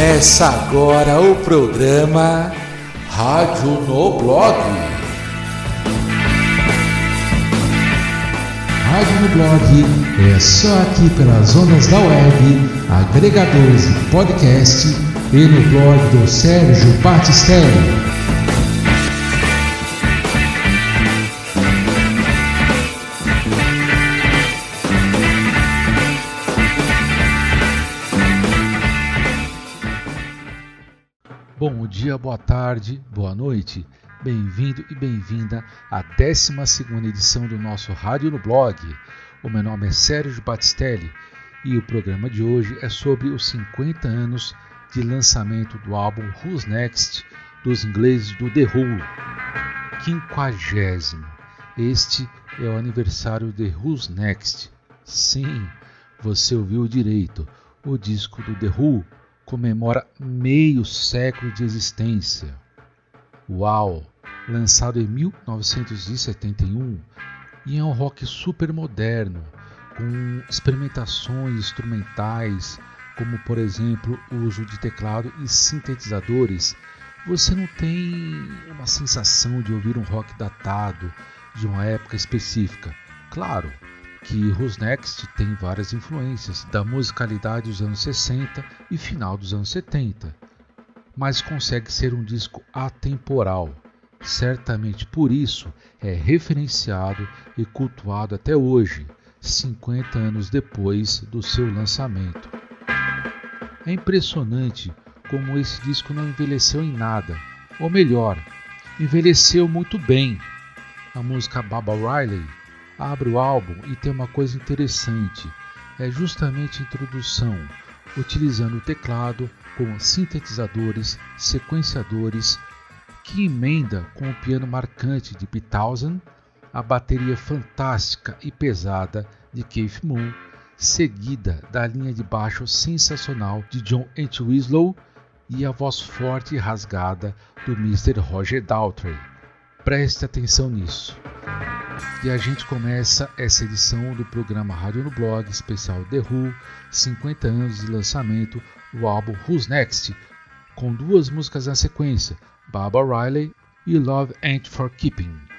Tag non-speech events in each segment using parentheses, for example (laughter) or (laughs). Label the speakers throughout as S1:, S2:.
S1: Começa agora o programa Rádio no Blog.
S2: Rádio no Blog é só aqui pelas ondas da web, agregadores de podcast e no blog do Sérgio Batistelli. Dia, boa tarde, boa noite. Bem-vindo e bem-vinda à 12 edição do nosso Rádio no Blog. O meu nome é Sérgio Batistelli e o programa de hoje é sobre os 50 anos de lançamento do álbum Who's Next dos ingleses do The Who. Quinquagésimo. Este é o aniversário de Who's Next. Sim, você ouviu direito. O disco do The Who comemora meio século de existência. Uau! Lançado em 1971 e é um rock super moderno, com experimentações instrumentais, como por exemplo o uso de teclado e sintetizadores, você não tem uma sensação de ouvir um rock datado de uma época específica. Claro, que Who's Next tem várias influências da musicalidade dos anos 60 e final dos anos 70, mas consegue ser um disco atemporal. Certamente por isso é referenciado e cultuado até hoje, 50 anos depois do seu lançamento. É impressionante como esse disco não envelheceu em nada, ou melhor, envelheceu muito bem. A música Baba Riley abre o álbum e tem uma coisa interessante: é justamente a introdução, utilizando o teclado com sintetizadores, sequenciadores, que emenda com o piano marcante de Pete a bateria fantástica e pesada de Keith Moon, seguida da linha de baixo sensacional de John Entwistle e a voz forte e rasgada do Mr. Roger Daltrey. Preste atenção nisso. E a gente começa essa edição do programa Rádio no Blog especial The Who, 50 anos de lançamento do álbum Who's Next, com duas músicas na sequência, Baba Riley e Love Ain't For Keeping.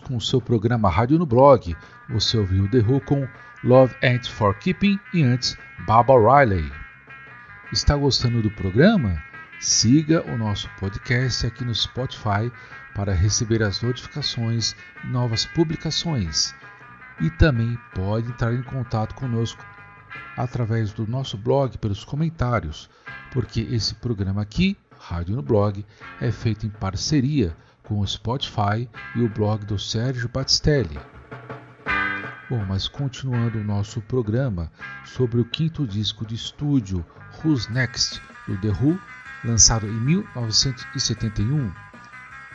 S2: Com o seu programa Rádio no Blog. Você ouviu The Who com Love Ain't For Keeping e antes Baba Riley. Está gostando do programa? Siga o nosso podcast aqui no Spotify para receber as notificações de novas publicações. E também pode entrar em contato conosco através do nosso blog pelos comentários, porque esse programa aqui, Rádio no Blog, é feito em parceria com o Spotify e o blog do Sérgio Batistelli. Bom, mas continuando o nosso programa sobre o quinto disco de estúdio Who's Next do The Who, lançado em 1971,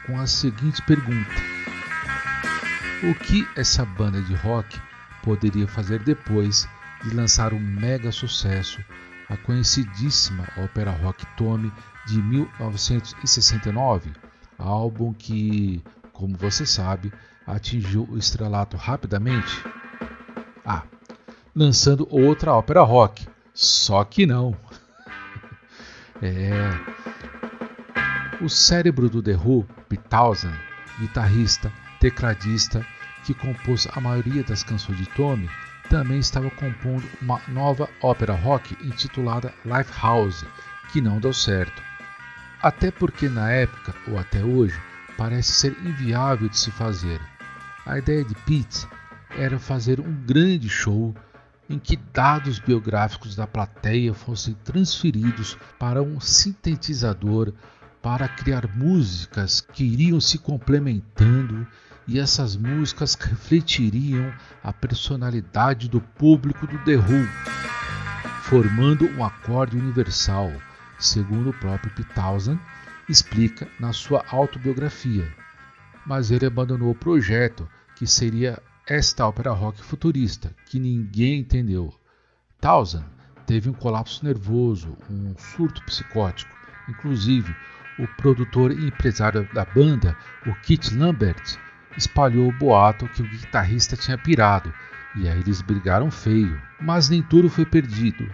S2: com a seguinte pergunta: O que essa banda de rock poderia fazer depois de lançar um mega sucesso, a conhecidíssima ópera rock Tommy de 1969, álbum que, como você sabe, atingiu o estrelato rapidamente? Ah, lançando outra ópera rock. Só que não. (laughs) é. O cérebro do The Who, Pete Townsend, guitarrista, tecladista, que compôs a maioria das canções de Tommy, também estava compondo uma nova ópera rock intitulada Lifehouse, que não deu certo. Até porque na época, ou até hoje, parece ser inviável de se fazer. A ideia de Pete era fazer um grande show em que dados biográficos da plateia fossem transferidos para um sintetizador para criar músicas que iriam se complementando e essas músicas refletiriam a personalidade do público do The Who, formando um acorde universal, segundo o próprio Townsend explica na sua autobiografia. Mas ele abandonou o projeto, que seria esta ópera rock futurista, que ninguém entendeu. Townsend teve um colapso nervoso, um surto psicótico. Inclusive, o produtor e empresário da banda, o Kit Lambert, espalhou o boato que o guitarrista tinha pirado, e aí eles brigaram feio. Mas nem tudo foi perdido.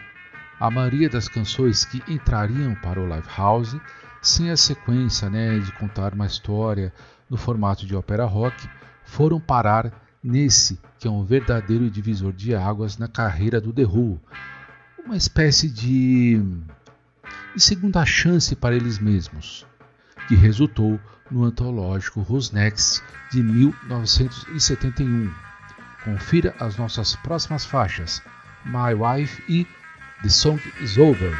S2: A maioria das canções que entrariam para o Lifehouse, sem a sequência né, de contar uma história no formato de ópera rock, foram parar nesse que é um verdadeiro divisor de águas na carreira do The Who, uma espécie de, de segunda chance para eles mesmos, que resultou no antológico Who's Next de 1971. Confira as nossas próximas faixas, My Wife e The Song Is Over.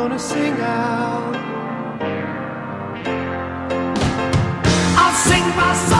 S3: gonna sing out.
S4: I'll sing my song.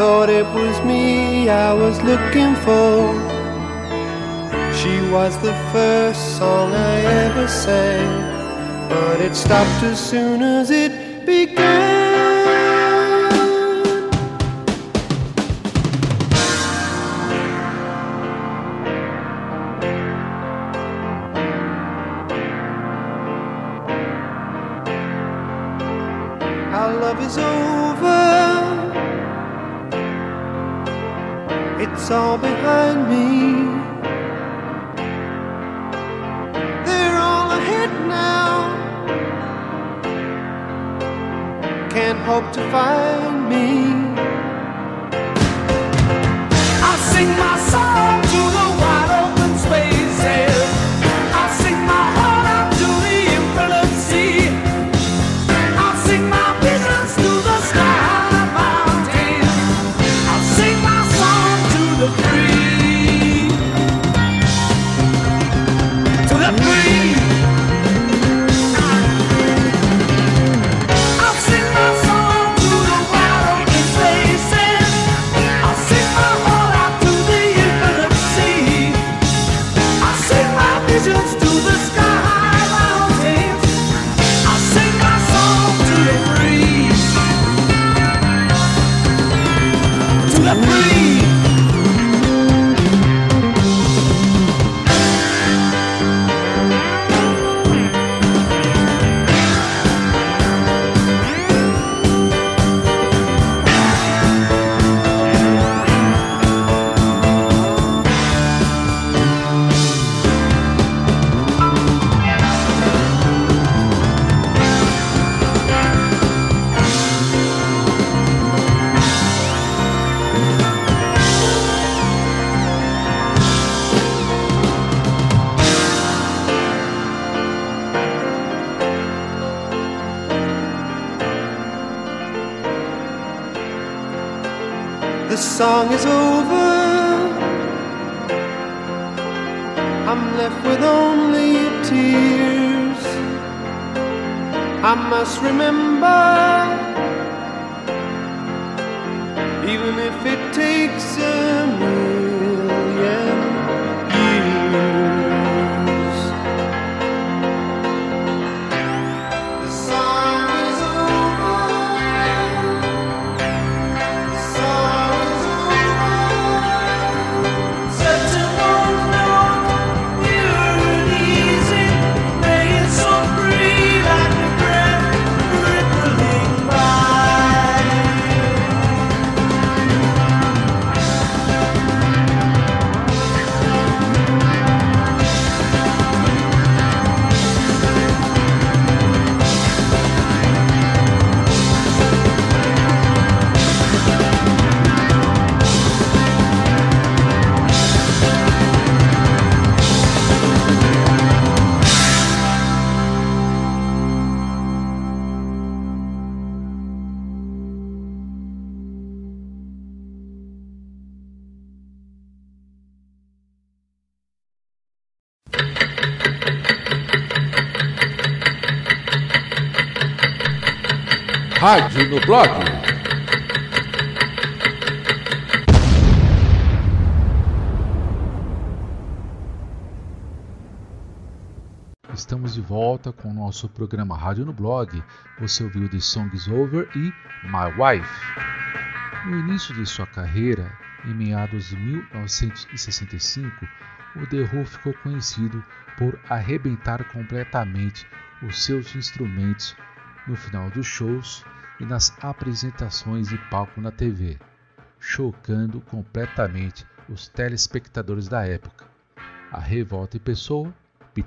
S3: thought it was me I was looking for. She was the first song I ever sang, but it stopped as soon as it began.
S4: so be song
S3: is over, I'm left with only tears. I must remember,
S1: Rádio no blog.
S2: Estamos de volta com o nosso programa Rádio no Blog. Você ouviu The Song is Over e My Wife. No início de sua carreira, em meados de 1965, o The Who ficou conhecido por arrebentar completamente os seus instrumentos no final dos shows e nas apresentações de palco na TV, chocando completamente os telespectadores da época. A revolta em pessoa,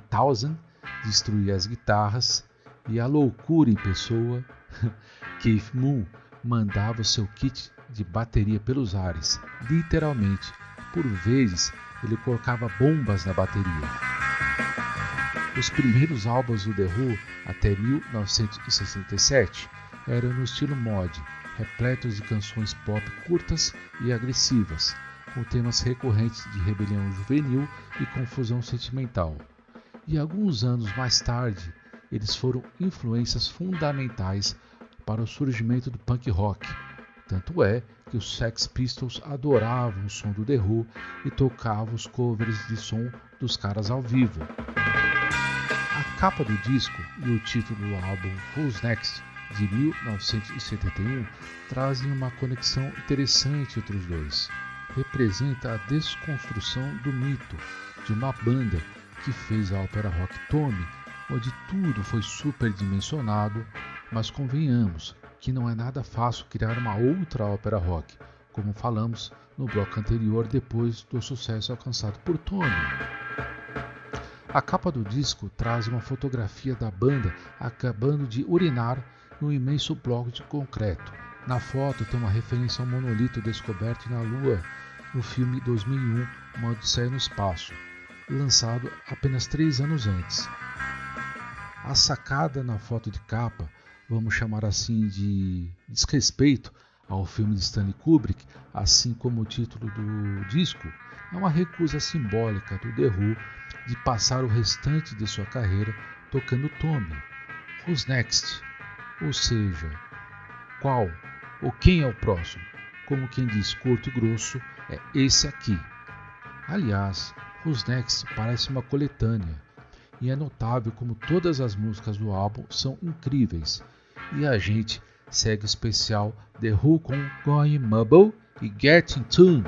S2: Townsend, destruía as guitarras e a loucura em pessoa, (laughs) Keith Moon mandava o seu kit de bateria pelos ares, literalmente. Por vezes, ele colocava bombas na bateria. Os primeiros álbuns do The Who, até 1967, eram no estilo mod, repletos de canções pop curtas e agressivas, com temas recorrentes de rebelião juvenil e confusão sentimental. E alguns anos mais tarde, eles foram influências fundamentais para o surgimento do punk rock. Tanto é que os Sex Pistols adoravam o som do The Who e tocavam os covers de som dos caras ao vivo. Capa do disco e o título do álbum Who's Next de 1971 trazem uma conexão interessante entre os dois. Representa a desconstrução do mito de uma banda que fez a ópera rock Tommy, onde tudo foi superdimensionado, mas convenhamos que não é nada fácil criar uma outra ópera rock, como falamos no bloco anterior depois do sucesso alcançado por Tommy. A capa do disco traz uma fotografia da banda acabando de urinar em um imenso bloco de concreto. Na foto tem uma referência ao monolito descoberto na Lua no filme 2001 Uma Odisseia no Espaço, lançado apenas três anos antes. A sacada na foto de capa, vamos chamar assim de desrespeito ao filme de Stanley Kubrick, assim como o título do disco, é uma recusa simbólica do The Who de passar o restante de sua carreira tocando Tommy. Who's next? Ou seja, qual ou quem é o próximo? Como quem diz curto e grosso, é esse aqui. Aliás, Who's Next parece uma coletânea, e é notável como todas as músicas do álbum são incríveis. E a gente segue o especial The Who com Going Mubble e Get in Tune.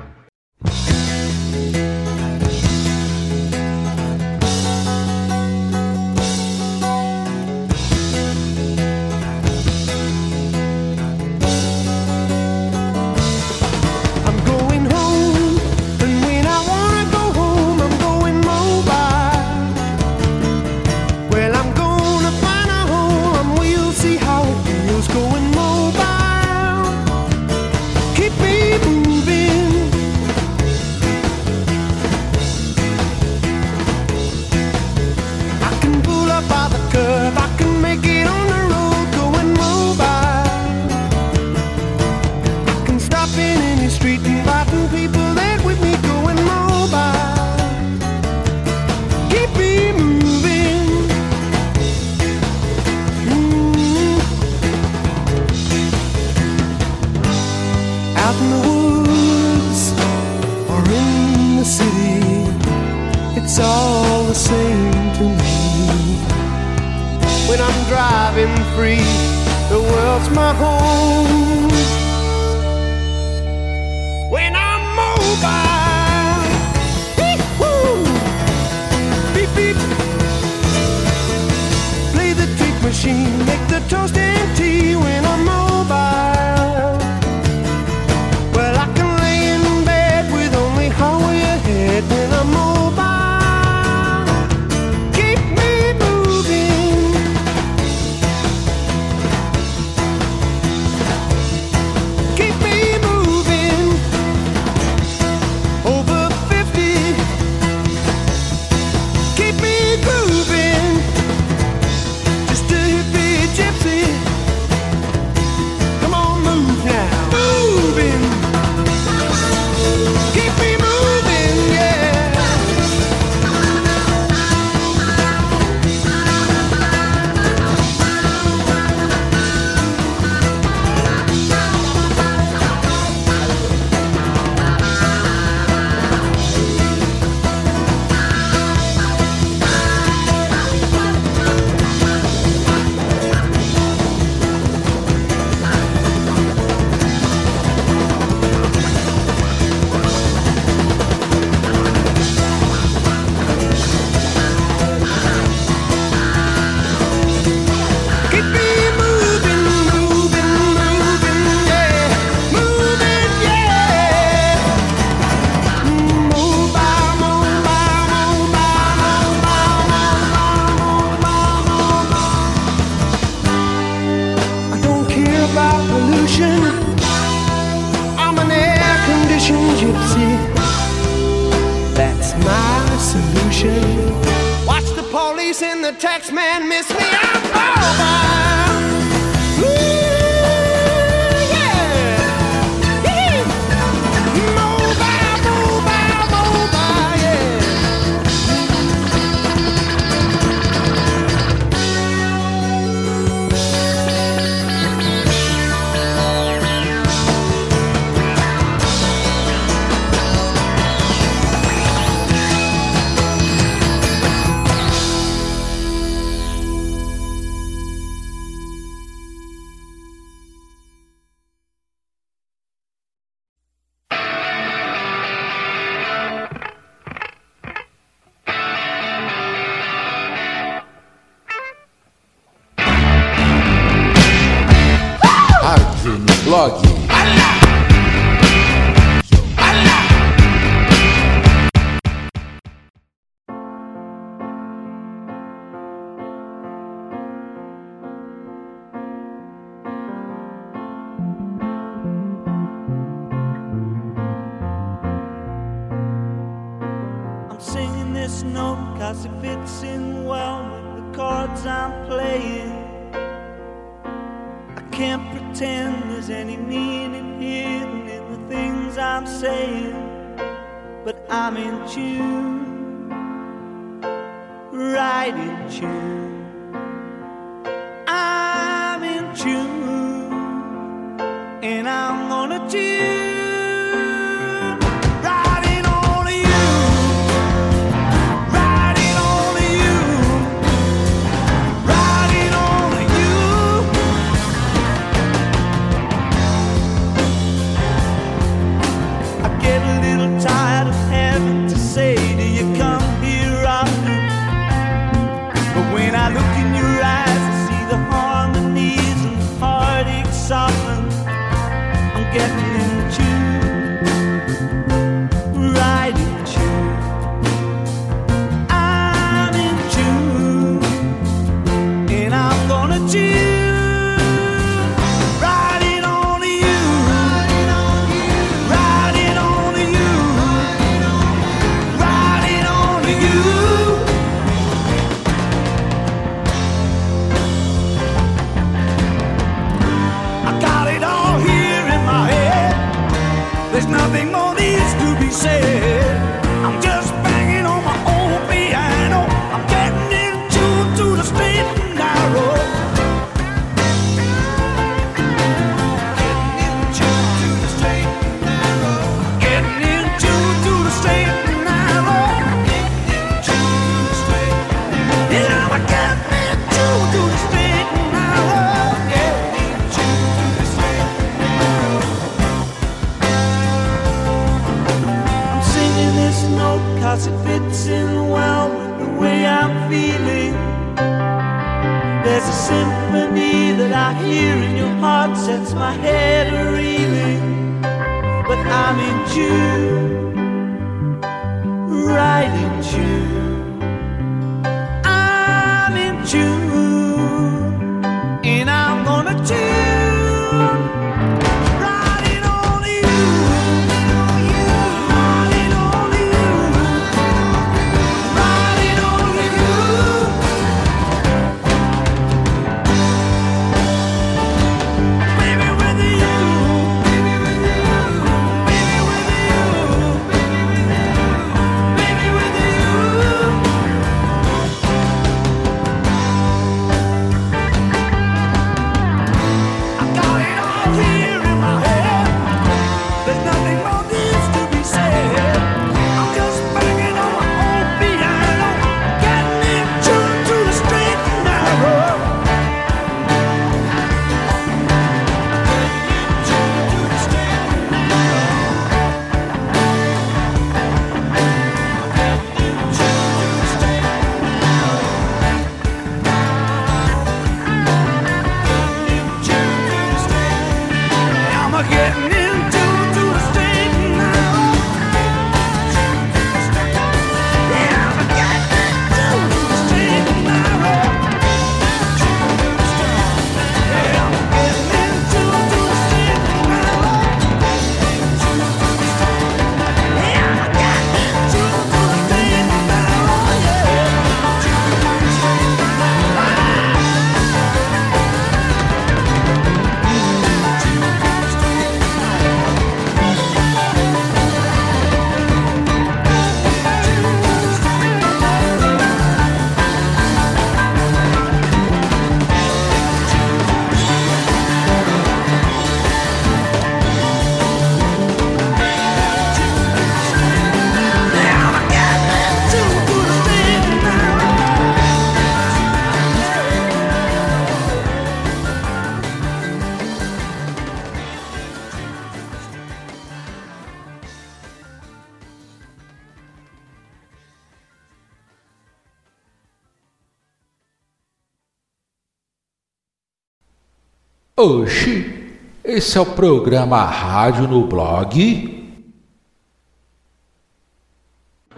S1: Oxi, esse é o programa Rádio no Blog?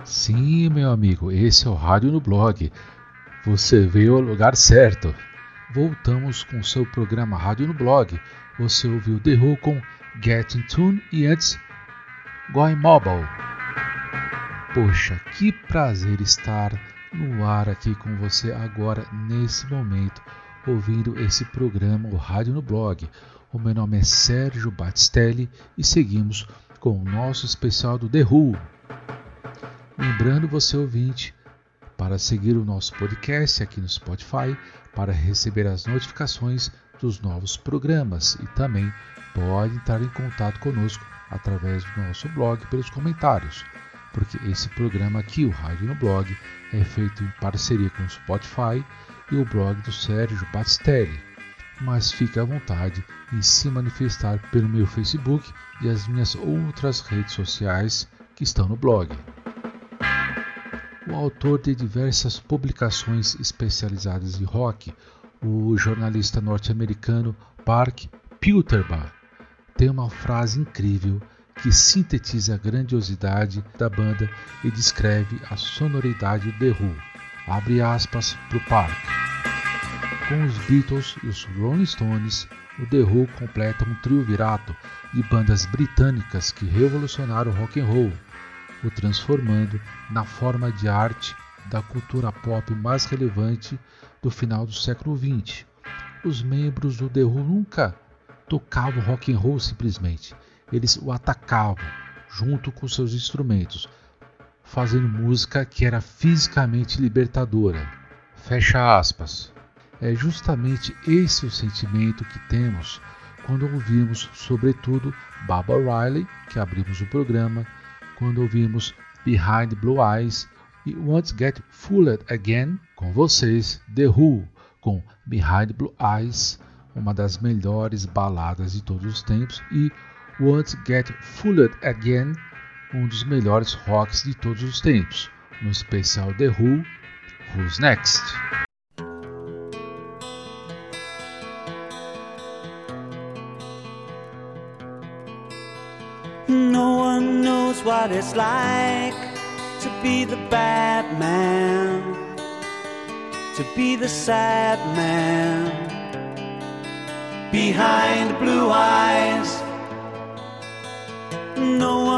S2: Sim, meu amigo, esse é o Rádio no Blog. Você veio ao lugar certo. Voltamos com seu programa Rádio no Blog. Você ouviu The Who com Get in Tune e antes Going Mobile. Poxa, que prazer estar no ar aqui com você agora, nesse momento, ouvindo esse programa, o Rádio no Blog. O meu nome é Sérgio Batistelli e seguimos com o nosso especial do The Who. Lembrando você ouvinte, para seguir o nosso podcast aqui no Spotify, para receber as notificações dos novos programas e também pode entrar em contato conosco através do nosso blog pelos comentários, porque esse programa aqui, o Rádio no Blog, é feito em parceria com o Spotify e o blog do Sérgio Batistelli. Mas fique à vontade em se manifestar pelo meu Facebook e as minhas outras redes sociais que estão no blog o autor de diversas publicações especializadas em rock, o jornalista norte-americano Park Pilterbach, tem uma frase incrível que sintetiza a grandiosidade da banda e descreve a sonoridade do The Who. Abre aspas para o Park. Com os Beatles e os Rolling Stones, o The Who completa um triunvirato de bandas britânicas que revolucionaram o rock and roll, o transformando na forma de arte da cultura pop mais relevante do final do século XX. Os membros do The Who nunca tocavam rock and roll simplesmente, eles o atacavam junto com seus instrumentos, fazendo música que era fisicamente libertadora. Fecha aspas. É justamente esse o sentimento que temos quando ouvimos, sobretudo, Baba Riley, que abrimos o programa, quando ouvimos Behind Blue Eyes e Won't Get Fooled Again, com vocês, The Who, com Behind Blue Eyes, uma das melhores baladas de todos os tempos, e Won't Get Fooled Again, um dos melhores rocks de todos os tempos, no especial The Who, Who's Next?
S4: No one knows what it's like to be the bad man, to be the sad man behind blue eyes. No one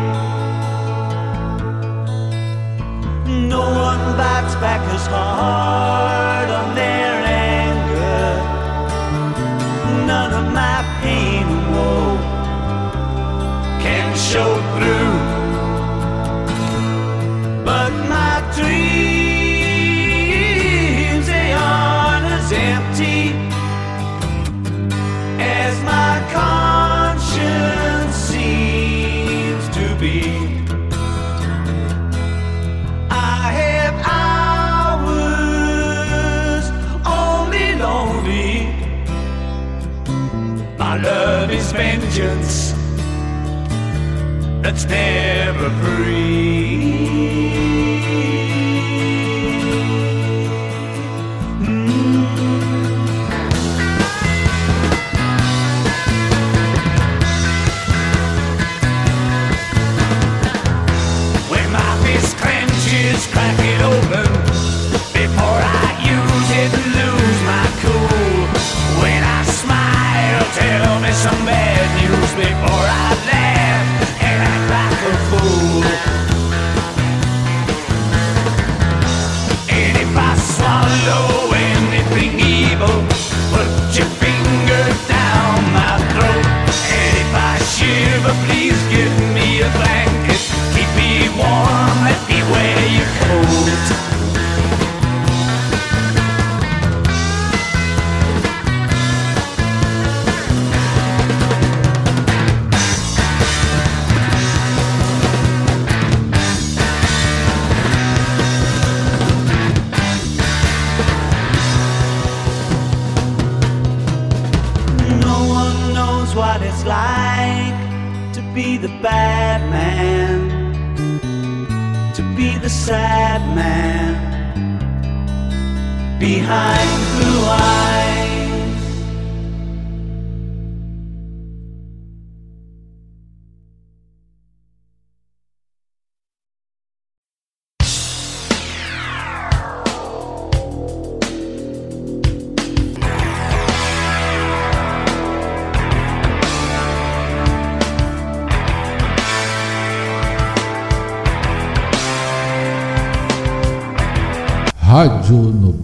S4: No one bites back as hard on their anger. None of my pain and woe can show through. Vengeance that's never free.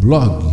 S1: Blog.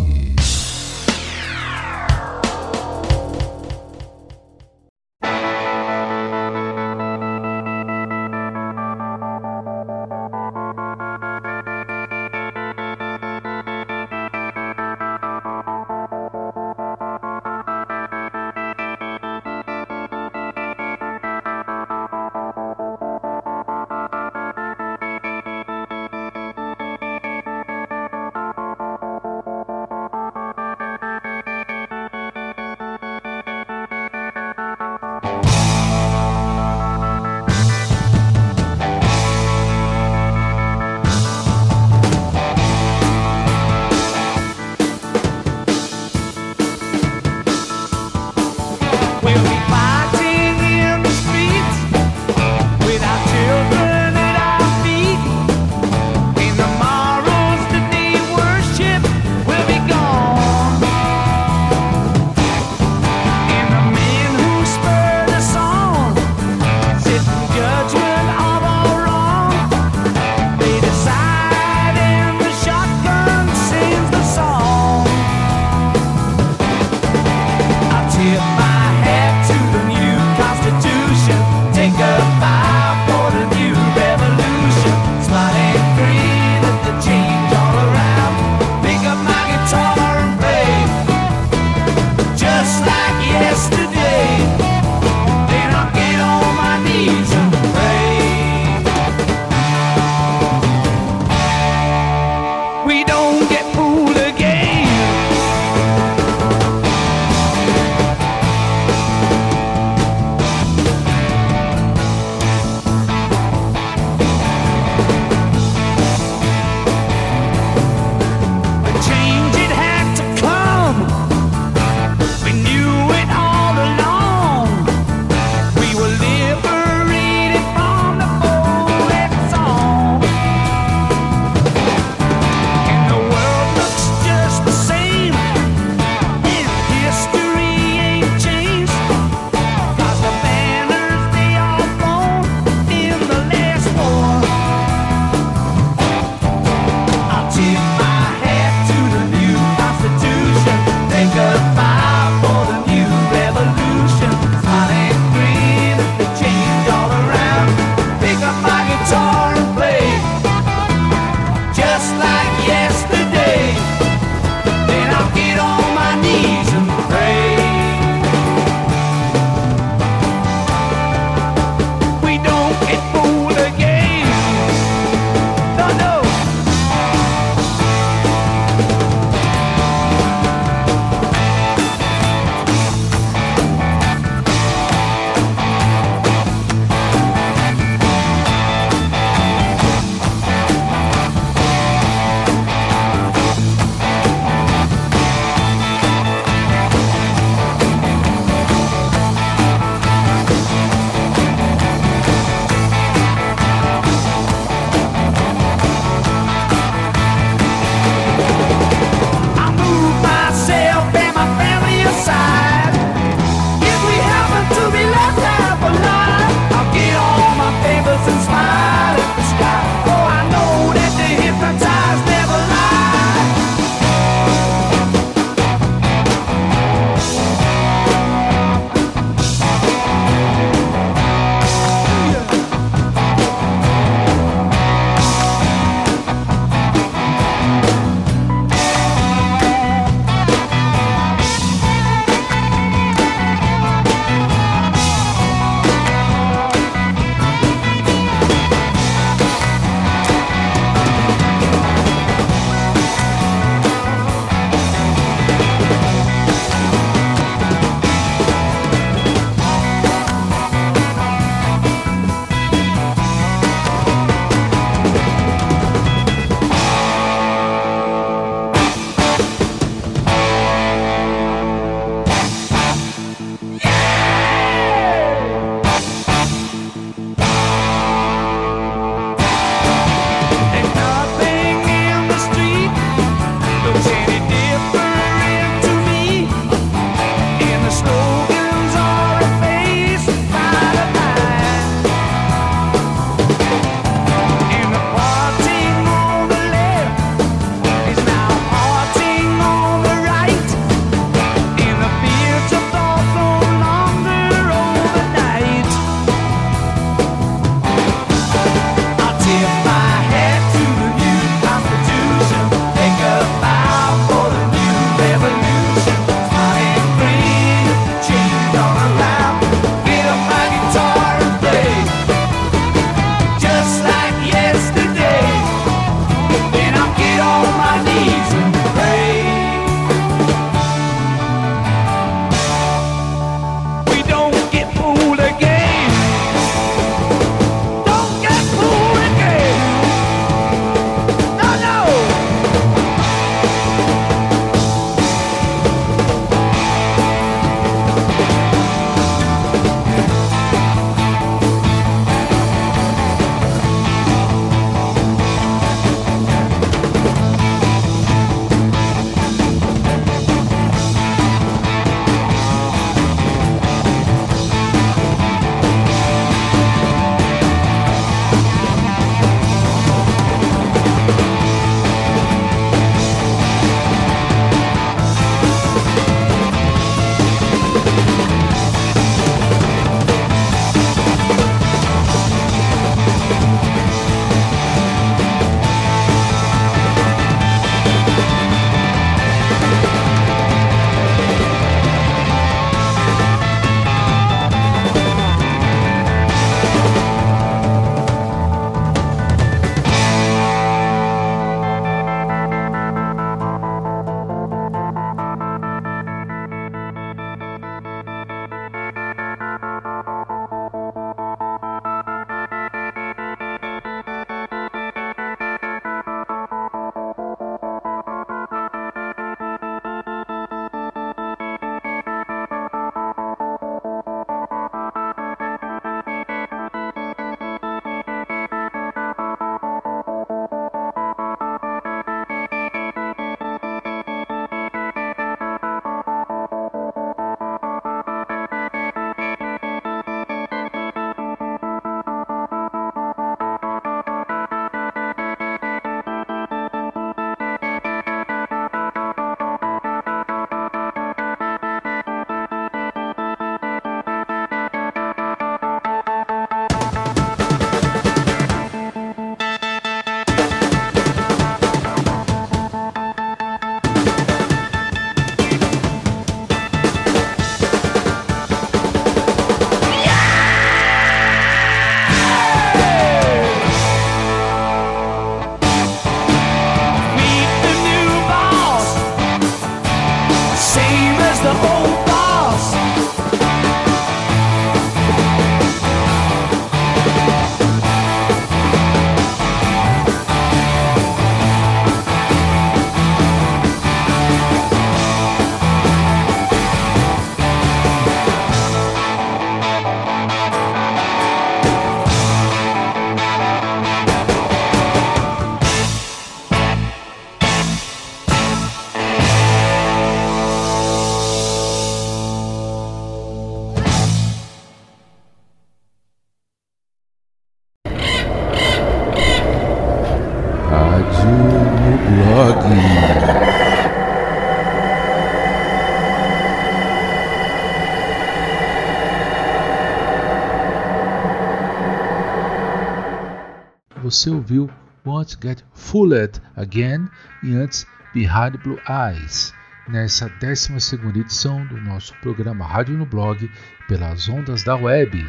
S2: Você ouviu Won't Get Fooled Again e antes Behind Blue Eyes, nessa 12 edição do nosso programa Rádio no Blog pelas ondas da web.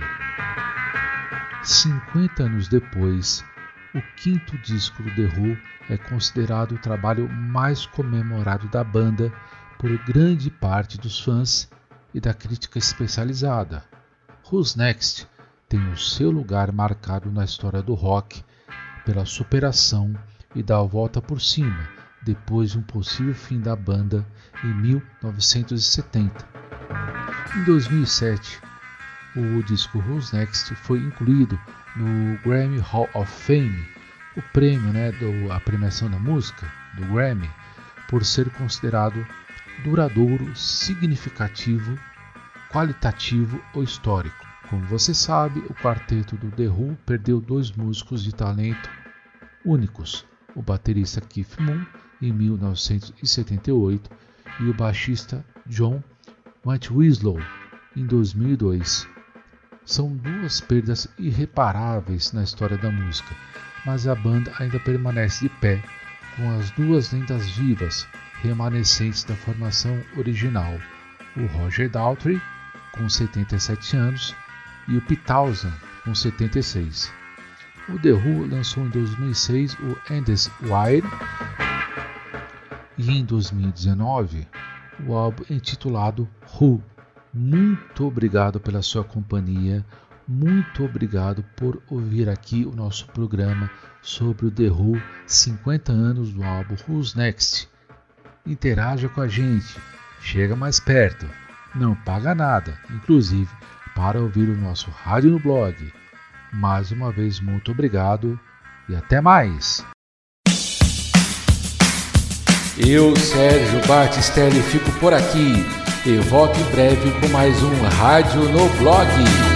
S2: 50 anos depois, o quinto disco do The Who é considerado o trabalho mais comemorado da banda por grande parte dos fãs e da crítica especializada. Who's Next tem o seu lugar marcado na história do rock pela superação e da volta por cima depois de um possível fim da banda em 1970. Em 2007, o disco Who's Next foi incluído no Grammy Hall of Fame, o prêmio, né, do, a premiação da música do Grammy, por ser considerado duradouro, significativo, qualitativo ou histórico. Como você sabe, o quarteto do The Who perdeu dois músicos de talento únicos, o baterista Keith Moon em 1978 e o baixista John Entwistle em 2002. São duas perdas irreparáveis na história da música, mas a banda ainda permanece de pé com as duas lendas vivas remanescentes da formação original, o Roger Daltrey, com 77 anos, e o Pete Townshend, com 76. O The Who lançou em 2006 o Endless Wire e em 2019 o álbum intitulado Who. Muito obrigado pela sua companhia, muito obrigado por ouvir aqui o nosso programa sobre o The Who 50 anos do álbum Who's Next. Interaja com a gente, chega mais perto, não paga nada, inclusive para ouvir o nosso rádio no blog. Mais uma vez, muito obrigado e até mais!
S1: Eu, Sérgio Batistelli, fico por aqui e volto em breve com mais um Rádio no Blog.